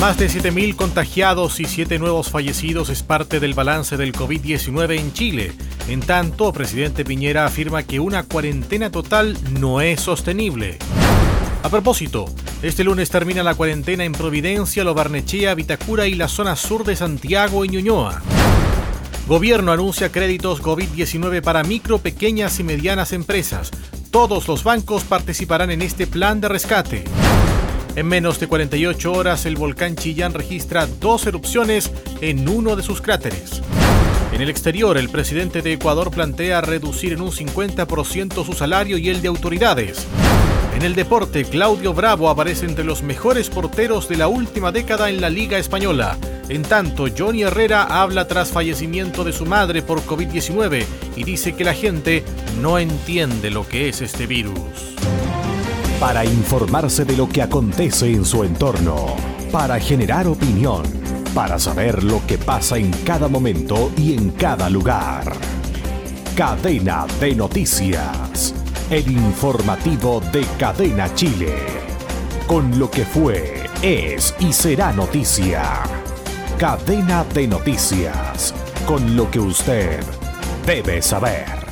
Más de 7.000 contagiados y 7 nuevos fallecidos es parte del balance del COVID-19 en Chile. En tanto, presidente Piñera afirma que una cuarentena total no es sostenible. A propósito, este lunes termina la cuarentena en Providencia, Lobarnechea, Vitacura y la zona sur de Santiago y Ñuñoa. Gobierno anuncia créditos COVID-19 para micro, pequeñas y medianas empresas. Todos los bancos participarán en este plan de rescate. En menos de 48 horas, el volcán Chillán registra dos erupciones en uno de sus cráteres. En el exterior, el presidente de Ecuador plantea reducir en un 50% su salario y el de autoridades. En el deporte, Claudio Bravo aparece entre los mejores porteros de la última década en la Liga Española. En tanto, Johnny Herrera habla tras fallecimiento de su madre por COVID-19 y dice que la gente no entiende lo que es este virus para informarse de lo que acontece en su entorno, para generar opinión, para saber lo que pasa en cada momento y en cada lugar. Cadena de Noticias, el informativo de Cadena Chile, con lo que fue, es y será noticia. Cadena de Noticias, con lo que usted debe saber.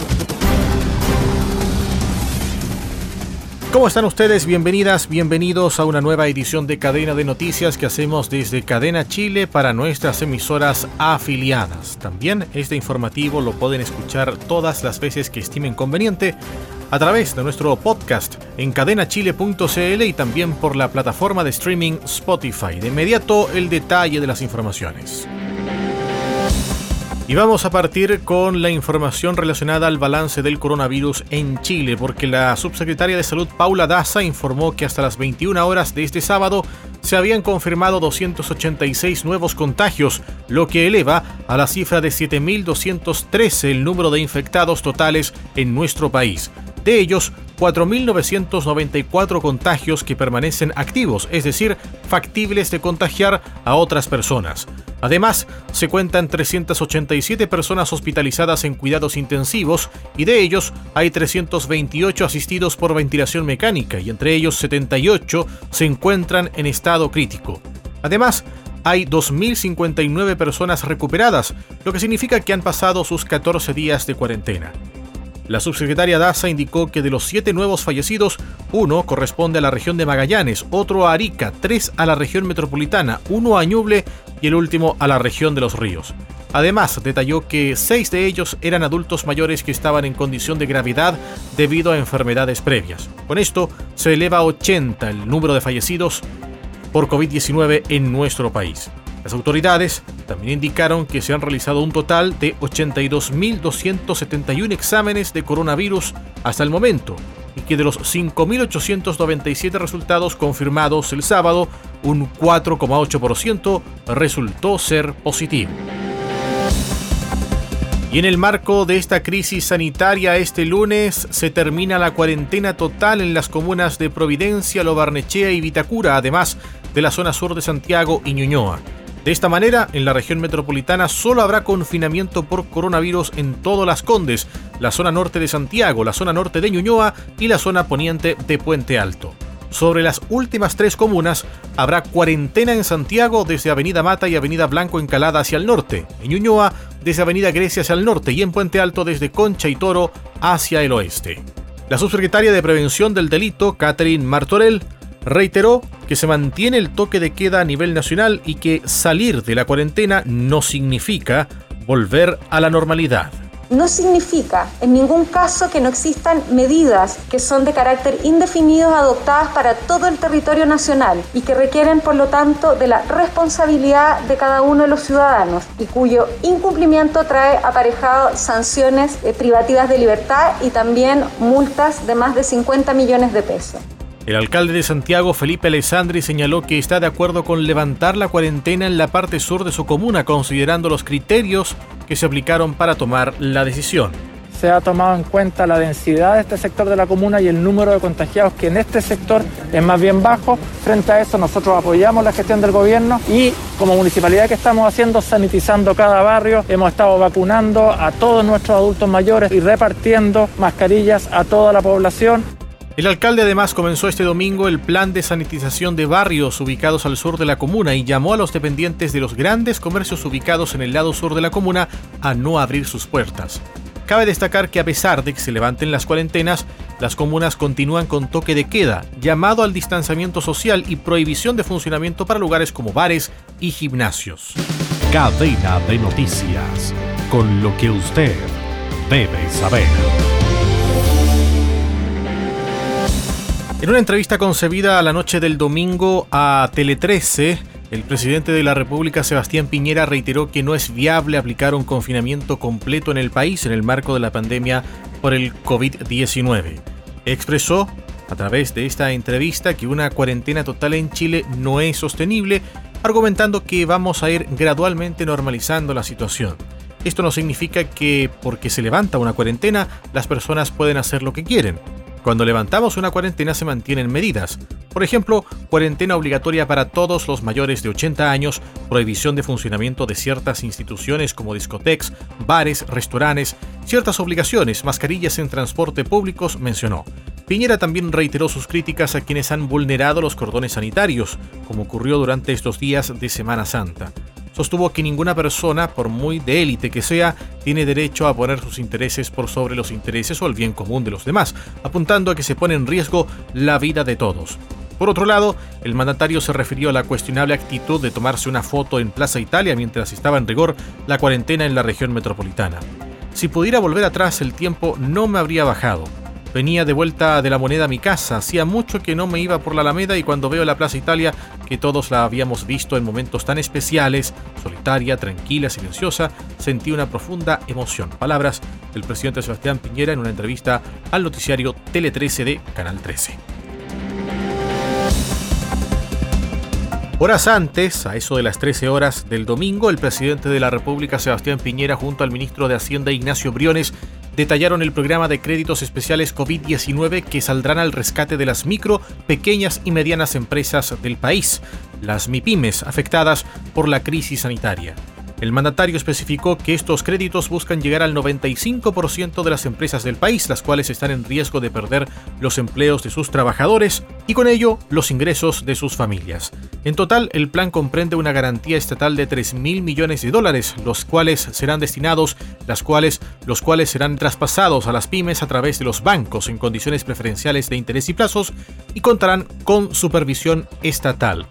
¿Cómo están ustedes? Bienvenidas, bienvenidos a una nueva edición de Cadena de Noticias que hacemos desde Cadena Chile para nuestras emisoras afiliadas. También este informativo lo pueden escuchar todas las veces que estimen conveniente a través de nuestro podcast en cadenachile.cl y también por la plataforma de streaming Spotify. De inmediato el detalle de las informaciones. Y vamos a partir con la información relacionada al balance del coronavirus en Chile, porque la subsecretaria de Salud Paula Daza informó que hasta las 21 horas de este sábado se habían confirmado 286 nuevos contagios, lo que eleva a la cifra de 7.213 el número de infectados totales en nuestro país. De ellos, 4.994 contagios que permanecen activos, es decir, factibles de contagiar a otras personas. Además, se cuentan 387 personas hospitalizadas en cuidados intensivos y de ellos hay 328 asistidos por ventilación mecánica y entre ellos 78 se encuentran en estado crítico. Además, hay 2.059 personas recuperadas, lo que significa que han pasado sus 14 días de cuarentena. La subsecretaria Daza indicó que de los siete nuevos fallecidos, uno corresponde a la región de Magallanes, otro a Arica, tres a la región metropolitana, uno a Ñuble y el último a la región de los ríos. Además, detalló que seis de ellos eran adultos mayores que estaban en condición de gravedad debido a enfermedades previas. Con esto, se eleva a 80 el número de fallecidos por COVID-19 en nuestro país. Las autoridades también indicaron que se han realizado un total de 82.271 exámenes de coronavirus hasta el momento y que de los 5.897 resultados confirmados el sábado, un 4,8% resultó ser positivo. Y en el marco de esta crisis sanitaria, este lunes se termina la cuarentena total en las comunas de Providencia, Lobarnechea y Vitacura, además de la zona sur de Santiago y Ñuñoa. De esta manera, en la región metropolitana solo habrá confinamiento por coronavirus en todas Las Condes, la zona norte de Santiago, la zona norte de Ñuñoa y la zona poniente de Puente Alto. Sobre las últimas tres comunas, habrá cuarentena en Santiago desde Avenida Mata y Avenida Blanco Encalada hacia el norte, en Ñuñoa desde Avenida Grecia hacia el norte y en Puente Alto desde Concha y Toro hacia el oeste. La subsecretaria de Prevención del Delito, Catherine Martorell, reiteró que se mantiene el toque de queda a nivel nacional y que salir de la cuarentena no significa volver a la normalidad. No significa en ningún caso que no existan medidas que son de carácter indefinido adoptadas para todo el territorio nacional y que requieren, por lo tanto, de la responsabilidad de cada uno de los ciudadanos y cuyo incumplimiento trae aparejado sanciones eh, privativas de libertad y también multas de más de 50 millones de pesos. El alcalde de Santiago, Felipe Alessandri, señaló que está de acuerdo con levantar la cuarentena en la parte sur de su comuna, considerando los criterios que se aplicaron para tomar la decisión. Se ha tomado en cuenta la densidad de este sector de la comuna y el número de contagiados que en este sector es más bien bajo. Frente a eso nosotros apoyamos la gestión del gobierno y como municipalidad que estamos haciendo, sanitizando cada barrio, hemos estado vacunando a todos nuestros adultos mayores y repartiendo mascarillas a toda la población. El alcalde además comenzó este domingo el plan de sanitización de barrios ubicados al sur de la comuna y llamó a los dependientes de los grandes comercios ubicados en el lado sur de la comuna a no abrir sus puertas. Cabe destacar que a pesar de que se levanten las cuarentenas, las comunas continúan con toque de queda, llamado al distanciamiento social y prohibición de funcionamiento para lugares como bares y gimnasios. Cadena de noticias, con lo que usted debe saber. En una entrevista concebida a la noche del domingo a Tele 13, el presidente de la República, Sebastián Piñera, reiteró que no es viable aplicar un confinamiento completo en el país en el marco de la pandemia por el COVID-19. Expresó a través de esta entrevista que una cuarentena total en Chile no es sostenible, argumentando que vamos a ir gradualmente normalizando la situación. Esto no significa que porque se levanta una cuarentena las personas pueden hacer lo que quieren. Cuando levantamos una cuarentena se mantienen medidas. Por ejemplo, cuarentena obligatoria para todos los mayores de 80 años, prohibición de funcionamiento de ciertas instituciones como discotecas, bares, restaurantes, ciertas obligaciones, mascarillas en transporte públicos, mencionó. Piñera también reiteró sus críticas a quienes han vulnerado los cordones sanitarios, como ocurrió durante estos días de Semana Santa sostuvo que ninguna persona, por muy de élite que sea, tiene derecho a poner sus intereses por sobre los intereses o el bien común de los demás, apuntando a que se pone en riesgo la vida de todos. Por otro lado, el mandatario se refirió a la cuestionable actitud de tomarse una foto en Plaza Italia mientras estaba en rigor la cuarentena en la región metropolitana. Si pudiera volver atrás el tiempo no me habría bajado, Venía de vuelta de la moneda a mi casa, hacía mucho que no me iba por la Alameda y cuando veo la Plaza Italia, que todos la habíamos visto en momentos tan especiales, solitaria, tranquila, silenciosa, sentí una profunda emoción. Palabras del presidente Sebastián Piñera en una entrevista al noticiario Tele 13 de Canal 13. Horas antes, a eso de las 13 horas del domingo, el presidente de la República, Sebastián Piñera, junto al ministro de Hacienda, Ignacio Briones, detallaron el programa de créditos especiales COVID-19 que saldrán al rescate de las micro, pequeñas y medianas empresas del país, las MIPIMES afectadas por la crisis sanitaria. El mandatario especificó que estos créditos buscan llegar al 95% de las empresas del país, las cuales están en riesgo de perder los empleos de sus trabajadores y con ello los ingresos de sus familias. En total, el plan comprende una garantía estatal de 3 mil millones de dólares, los cuales serán destinados, las cuales, los cuales serán traspasados a las pymes a través de los bancos en condiciones preferenciales de interés y plazos y contarán con supervisión estatal.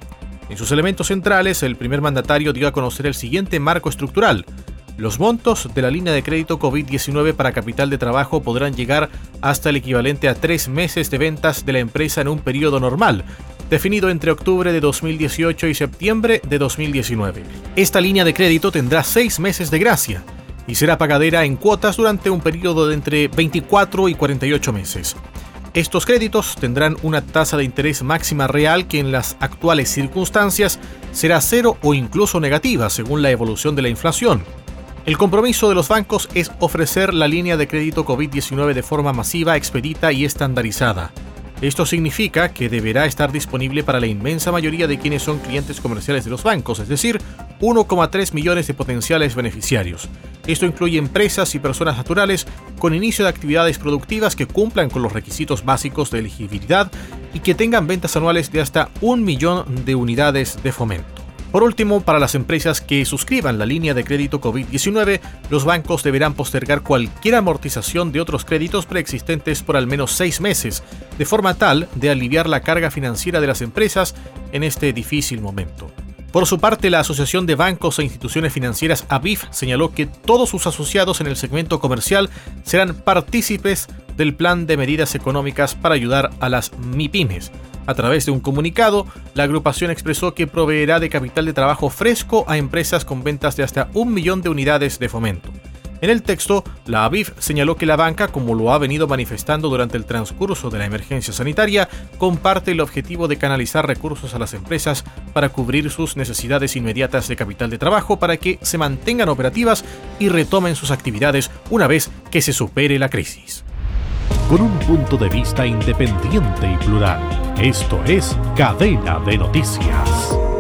En sus elementos centrales, el primer mandatario dio a conocer el siguiente marco estructural. Los montos de la línea de crédito COVID-19 para capital de trabajo podrán llegar hasta el equivalente a tres meses de ventas de la empresa en un periodo normal, definido entre octubre de 2018 y septiembre de 2019. Esta línea de crédito tendrá seis meses de gracia y será pagadera en cuotas durante un periodo de entre 24 y 48 meses. Estos créditos tendrán una tasa de interés máxima real que en las actuales circunstancias será cero o incluso negativa según la evolución de la inflación. El compromiso de los bancos es ofrecer la línea de crédito COVID-19 de forma masiva, expedita y estandarizada. Esto significa que deberá estar disponible para la inmensa mayoría de quienes son clientes comerciales de los bancos, es decir, 1,3 millones de potenciales beneficiarios. Esto incluye empresas y personas naturales con inicio de actividades productivas que cumplan con los requisitos básicos de elegibilidad y que tengan ventas anuales de hasta un millón de unidades de fomento. Por último, para las empresas que suscriban la línea de crédito COVID-19, los bancos deberán postergar cualquier amortización de otros créditos preexistentes por al menos seis meses, de forma tal de aliviar la carga financiera de las empresas en este difícil momento. Por su parte, la Asociación de Bancos e Instituciones Financieras ABIF señaló que todos sus asociados en el segmento comercial serán partícipes del plan de medidas económicas para ayudar a las MIPIMES. A través de un comunicado, la agrupación expresó que proveerá de capital de trabajo fresco a empresas con ventas de hasta un millón de unidades de fomento. En el texto, la ABIF señaló que la banca, como lo ha venido manifestando durante el transcurso de la emergencia sanitaria, comparte el objetivo de canalizar recursos a las empresas para cubrir sus necesidades inmediatas de capital de trabajo para que se mantengan operativas y retomen sus actividades una vez que se supere la crisis con un punto de vista independiente y plural. Esto es Cadena de Noticias.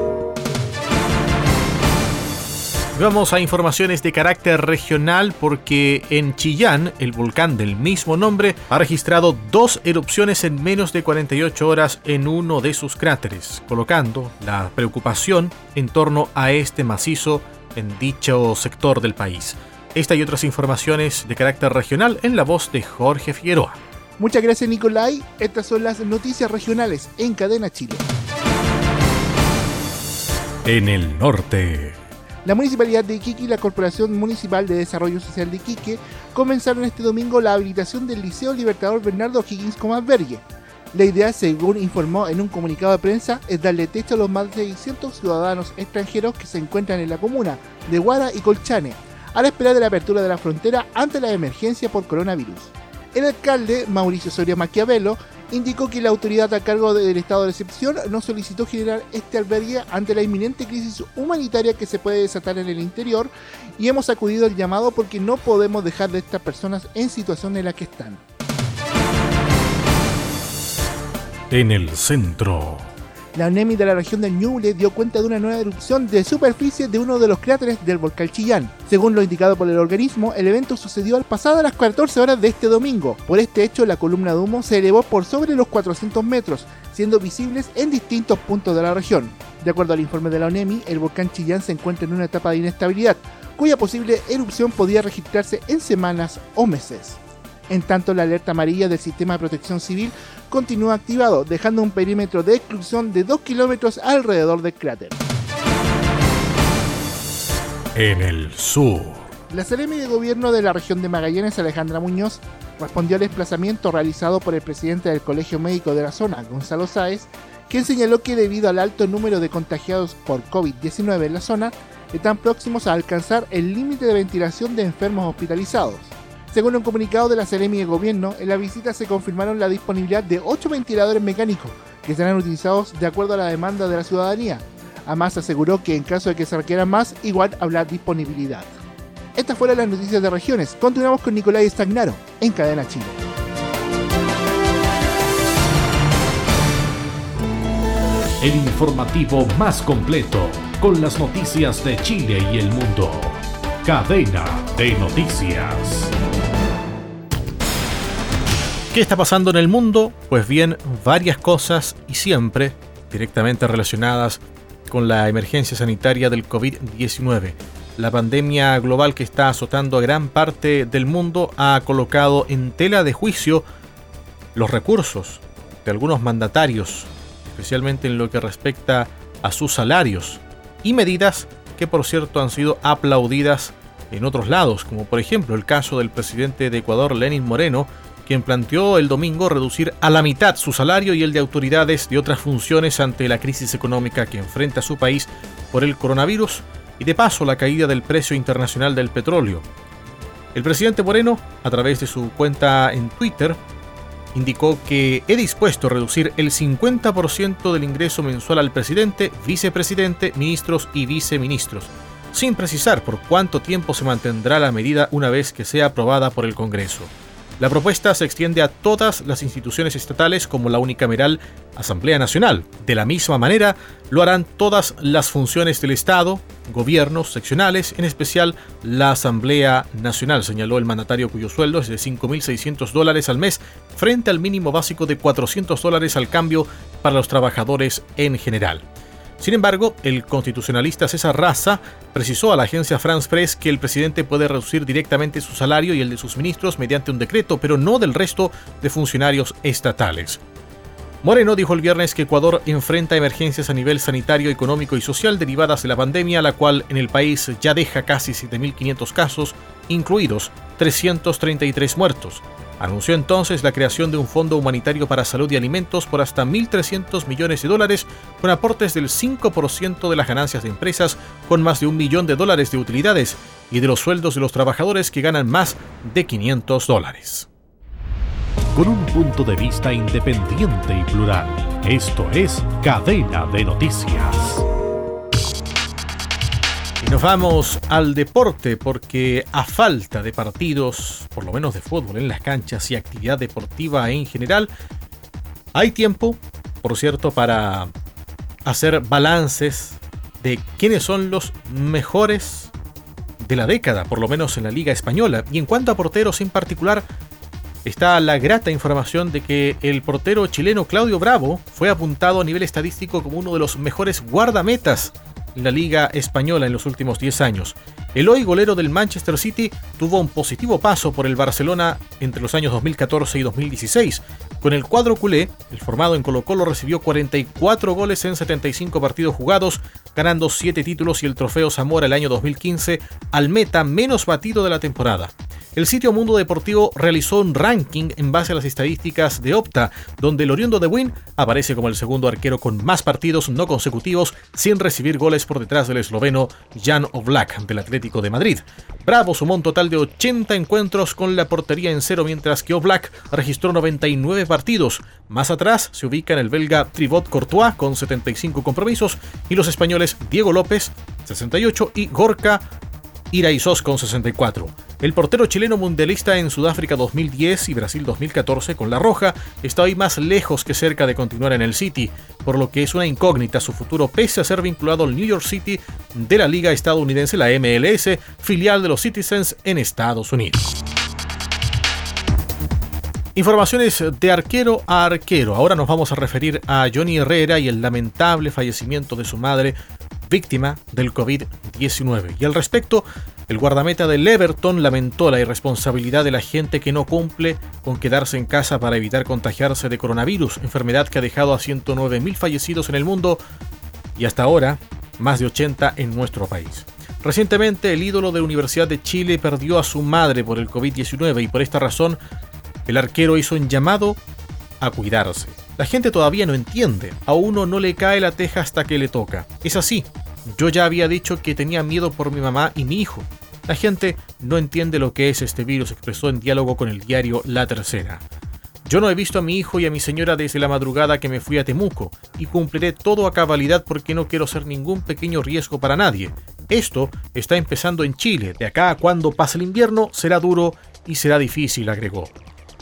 Vamos a informaciones de carácter regional porque en Chillán, el volcán del mismo nombre, ha registrado dos erupciones en menos de 48 horas en uno de sus cráteres, colocando la preocupación en torno a este macizo en dicho sector del país. Esta y otras informaciones de carácter regional en la voz de Jorge Figueroa. Muchas gracias Nicolai, estas son las noticias regionales en Cadena Chile. En el norte. La Municipalidad de Iquique y la Corporación Municipal de Desarrollo Social de Iquique comenzaron este domingo la habilitación del Liceo Libertador Bernardo Higgins como albergue. La idea, según informó en un comunicado de prensa, es darle techo a los más de 600 ciudadanos extranjeros que se encuentran en la comuna de Guara y Colchane, a la espera de la apertura de la frontera ante la emergencia por coronavirus. El alcalde, Mauricio Soria Maquiavelo, indicó que la autoridad a cargo del estado de excepción no solicitó generar este albergue ante la inminente crisis humanitaria que se puede desatar en el interior y hemos acudido al llamado porque no podemos dejar de estas personas en situación en la que están. En el centro. La ONEMI de la región del Ñuble dio cuenta de una nueva erupción de superficie de uno de los cráteres del volcán Chillán. Según lo indicado por el organismo, el evento sucedió al pasado las 14 horas de este domingo. Por este hecho, la columna de humo se elevó por sobre los 400 metros, siendo visibles en distintos puntos de la región. De acuerdo al informe de la ONEMI, el volcán Chillán se encuentra en una etapa de inestabilidad, cuya posible erupción podría registrarse en semanas o meses. En tanto, la alerta amarilla del Sistema de Protección Civil continúa activado, dejando un perímetro de exclusión de 2 kilómetros alrededor del cráter. En el sur. La Seremi de Gobierno de la región de Magallanes, Alejandra Muñoz, respondió al desplazamiento realizado por el presidente del Colegio Médico de la zona, Gonzalo Sáez, quien señaló que debido al alto número de contagiados por COVID-19 en la zona, están próximos a alcanzar el límite de ventilación de enfermos hospitalizados. Según un comunicado de la Seremi de Gobierno, en la visita se confirmaron la disponibilidad de 8 ventiladores mecánicos que serán utilizados de acuerdo a la demanda de la ciudadanía. Además aseguró que en caso de que se requieran más, igual habrá disponibilidad. Estas fueron las noticias de regiones. Continuamos con Nicolai Stagnaro en Cadena Chile. El informativo más completo con las noticias de Chile y el mundo. Cadena de noticias. ¿Qué está pasando en el mundo? Pues bien, varias cosas y siempre directamente relacionadas con la emergencia sanitaria del COVID-19. La pandemia global que está azotando a gran parte del mundo ha colocado en tela de juicio los recursos de algunos mandatarios, especialmente en lo que respecta a sus salarios y medidas que por cierto han sido aplaudidas en otros lados, como por ejemplo el caso del presidente de Ecuador, Lenin Moreno, quien planteó el domingo reducir a la mitad su salario y el de autoridades de otras funciones ante la crisis económica que enfrenta su país por el coronavirus y de paso la caída del precio internacional del petróleo. El presidente Moreno, a través de su cuenta en Twitter, indicó que he dispuesto a reducir el 50% del ingreso mensual al presidente, vicepresidente, ministros y viceministros, sin precisar por cuánto tiempo se mantendrá la medida una vez que sea aprobada por el Congreso. La propuesta se extiende a todas las instituciones estatales como la unicameral Asamblea Nacional. De la misma manera, lo harán todas las funciones del Estado, gobiernos seccionales, en especial la Asamblea Nacional, señaló el mandatario cuyo sueldo es de 5.600 dólares al mes frente al mínimo básico de 400 dólares al cambio para los trabajadores en general. Sin embargo, el constitucionalista César Raza precisó a la agencia France Press que el presidente puede reducir directamente su salario y el de sus ministros mediante un decreto, pero no del resto de funcionarios estatales. Moreno dijo el viernes que Ecuador enfrenta emergencias a nivel sanitario, económico y social derivadas de la pandemia, la cual en el país ya deja casi 7.500 casos, incluidos 333 muertos. Anunció entonces la creación de un fondo humanitario para salud y alimentos por hasta 1.300 millones de dólares, con aportes del 5% de las ganancias de empresas, con más de un millón de dólares de utilidades y de los sueldos de los trabajadores que ganan más de 500 dólares. Con un punto de vista independiente y plural, esto es Cadena de Noticias. Nos vamos al deporte porque a falta de partidos, por lo menos de fútbol en las canchas y actividad deportiva en general, hay tiempo, por cierto, para hacer balances de quiénes son los mejores de la década, por lo menos en la Liga Española. Y en cuanto a porteros en particular, está la grata información de que el portero chileno Claudio Bravo fue apuntado a nivel estadístico como uno de los mejores guardametas la Liga Española en los últimos 10 años. El hoy golero del Manchester City tuvo un positivo paso por el Barcelona entre los años 2014 y 2016. Con el cuadro culé, el formado en Colo Colo recibió 44 goles en 75 partidos jugados, ganando 7 títulos y el trofeo Zamora el año 2015 al meta menos batido de la temporada. El sitio Mundo Deportivo realizó un ranking en base a las estadísticas de Opta, donde el oriundo de Win aparece como el segundo arquero con más partidos no consecutivos sin recibir goles por detrás del esloveno Jan Oblak del Atlético de Madrid. Bravo sumó un total de 80 encuentros con la portería en cero, mientras que Oblak registró 99 partidos. Más atrás se ubica en el belga Tribot Courtois con 75 compromisos y los españoles Diego López 68 y Gorka Iraizos con 64. El portero chileno mundialista en Sudáfrica 2010 y Brasil 2014 con La Roja está hoy más lejos que cerca de continuar en el City, por lo que es una incógnita su futuro pese a ser vinculado al New York City de la liga estadounidense, la MLS, filial de los Citizens en Estados Unidos. Informaciones de arquero a arquero. Ahora nos vamos a referir a Johnny Herrera y el lamentable fallecimiento de su madre, víctima del COVID-19. Y al respecto, el guardameta del Everton lamentó la irresponsabilidad de la gente que no cumple con quedarse en casa para evitar contagiarse de coronavirus, enfermedad que ha dejado a 109.000 fallecidos en el mundo y hasta ahora más de 80 en nuestro país. Recientemente el ídolo de la Universidad de Chile perdió a su madre por el COVID-19 y por esta razón el arquero hizo un llamado a cuidarse. La gente todavía no entiende, a uno no le cae la teja hasta que le toca. Es así. Yo ya había dicho que tenía miedo por mi mamá y mi hijo. La gente no entiende lo que es este virus, expresó en diálogo con el diario La Tercera. Yo no he visto a mi hijo y a mi señora desde la madrugada que me fui a Temuco y cumpliré todo a cabalidad porque no quiero ser ningún pequeño riesgo para nadie. Esto está empezando en Chile. De acá a cuando pase el invierno será duro y será difícil, agregó.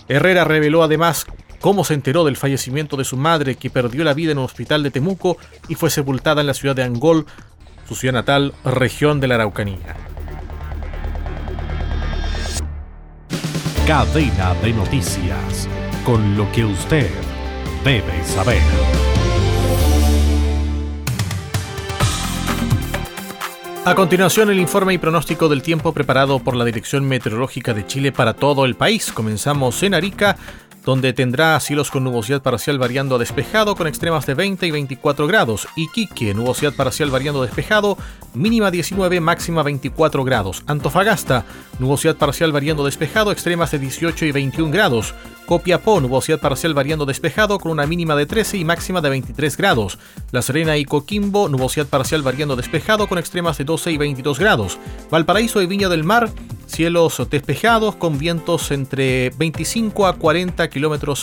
Herrera reveló además cómo se enteró del fallecimiento de su madre que perdió la vida en un hospital de Temuco y fue sepultada en la ciudad de Angol, su ciudad natal, región de la Araucanía. Cadena de noticias, con lo que usted debe saber. A continuación, el informe y pronóstico del tiempo preparado por la Dirección Meteorológica de Chile para todo el país. Comenzamos en Arica, donde tendrá cielos con nubosidad parcial variando a despejado con extremas de 20 y 24 grados. Iquique, nubosidad parcial variando a despejado, mínima 19, máxima 24 grados. Antofagasta, nubosidad parcial variando despejado, extremas de 18 y 21 grados. Copiapó, nubosidad parcial variando despejado con una mínima de 13 y máxima de 23 grados. La Serena y Coquimbo, nubosidad parcial variando despejado con extremas de 12 y 22 grados. Valparaíso y Viña del Mar, cielos despejados con vientos entre 25 a 40 kilómetros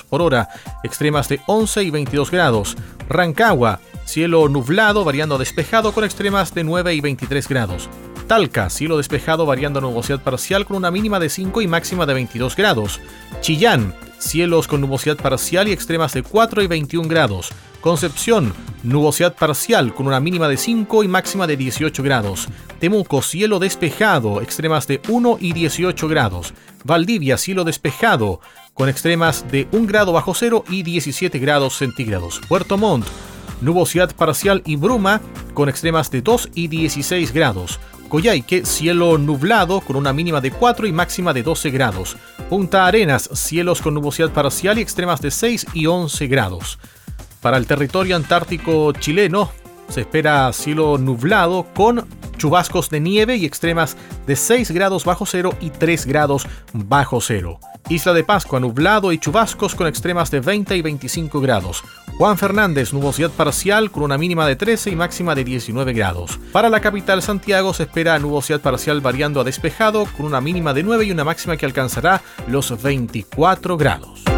por hora, extremas de 11 y 22 grados. Rancagua, cielo nublado variando despejado con extremas de 9 y 23 grados. Talca, cielo despejado variando a nubosidad parcial con una mínima de 5 y máxima de 22 grados. Chillán, cielos con nubosidad parcial y extremas de 4 y 21 grados. Concepción, nubosidad parcial con una mínima de 5 y máxima de 18 grados. Temuco, cielo despejado, extremas de 1 y 18 grados. Valdivia, cielo despejado, con extremas de 1 grado bajo cero y 17 grados centígrados. Puerto Montt, nubosidad parcial y bruma, con extremas de 2 y 16 grados. Coyhaique, cielo nublado con una mínima de 4 y máxima de 12 grados. Punta Arenas, cielos con nubosidad parcial y extremas de 6 y 11 grados. Para el territorio antártico chileno se espera cielo nublado con chubascos de nieve y extremas de 6 grados bajo cero y 3 grados bajo cero. Isla de Pascua nublado y chubascos con extremas de 20 y 25 grados. Juan Fernández, nubosidad parcial con una mínima de 13 y máxima de 19 grados. Para la capital Santiago se espera nubosidad parcial variando a despejado con una mínima de 9 y una máxima que alcanzará los 24 grados.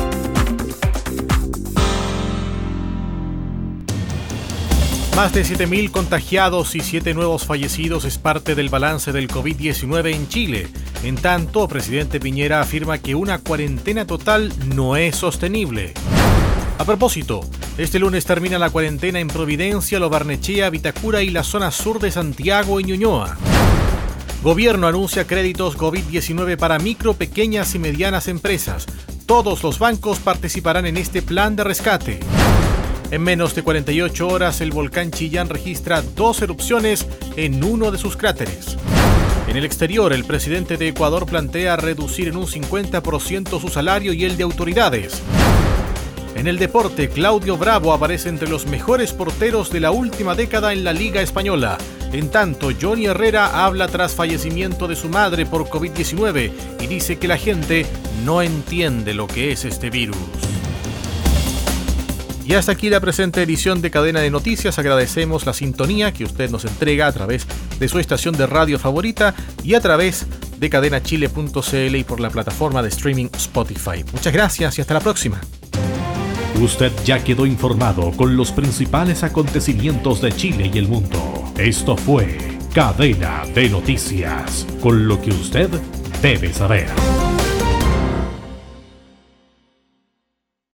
Más de 7.000 contagiados y 7 nuevos fallecidos es parte del balance del COVID-19 en Chile. En tanto, presidente Piñera afirma que una cuarentena total no es sostenible. A propósito, este lunes termina la cuarentena en Providencia, Lo Barnechea, Vitacura y la zona sur de Santiago y Ñuñoa. Gobierno anuncia créditos COVID-19 para micro, pequeñas y medianas empresas. Todos los bancos participarán en este plan de rescate. En menos de 48 horas, el volcán Chillán registra dos erupciones en uno de sus cráteres. En el exterior, el presidente de Ecuador plantea reducir en un 50% su salario y el de autoridades. En el deporte, Claudio Bravo aparece entre los mejores porteros de la última década en la Liga Española. En tanto, Johnny Herrera habla tras fallecimiento de su madre por COVID-19 y dice que la gente no entiende lo que es este virus. Y hasta aquí la presente edición de Cadena de Noticias. Agradecemos la sintonía que usted nos entrega a través de su estación de radio favorita y a través de cadenachile.cl y por la plataforma de streaming Spotify. Muchas gracias y hasta la próxima. Usted ya quedó informado con los principales acontecimientos de Chile y el mundo. Esto fue Cadena de Noticias, con lo que usted debe saber.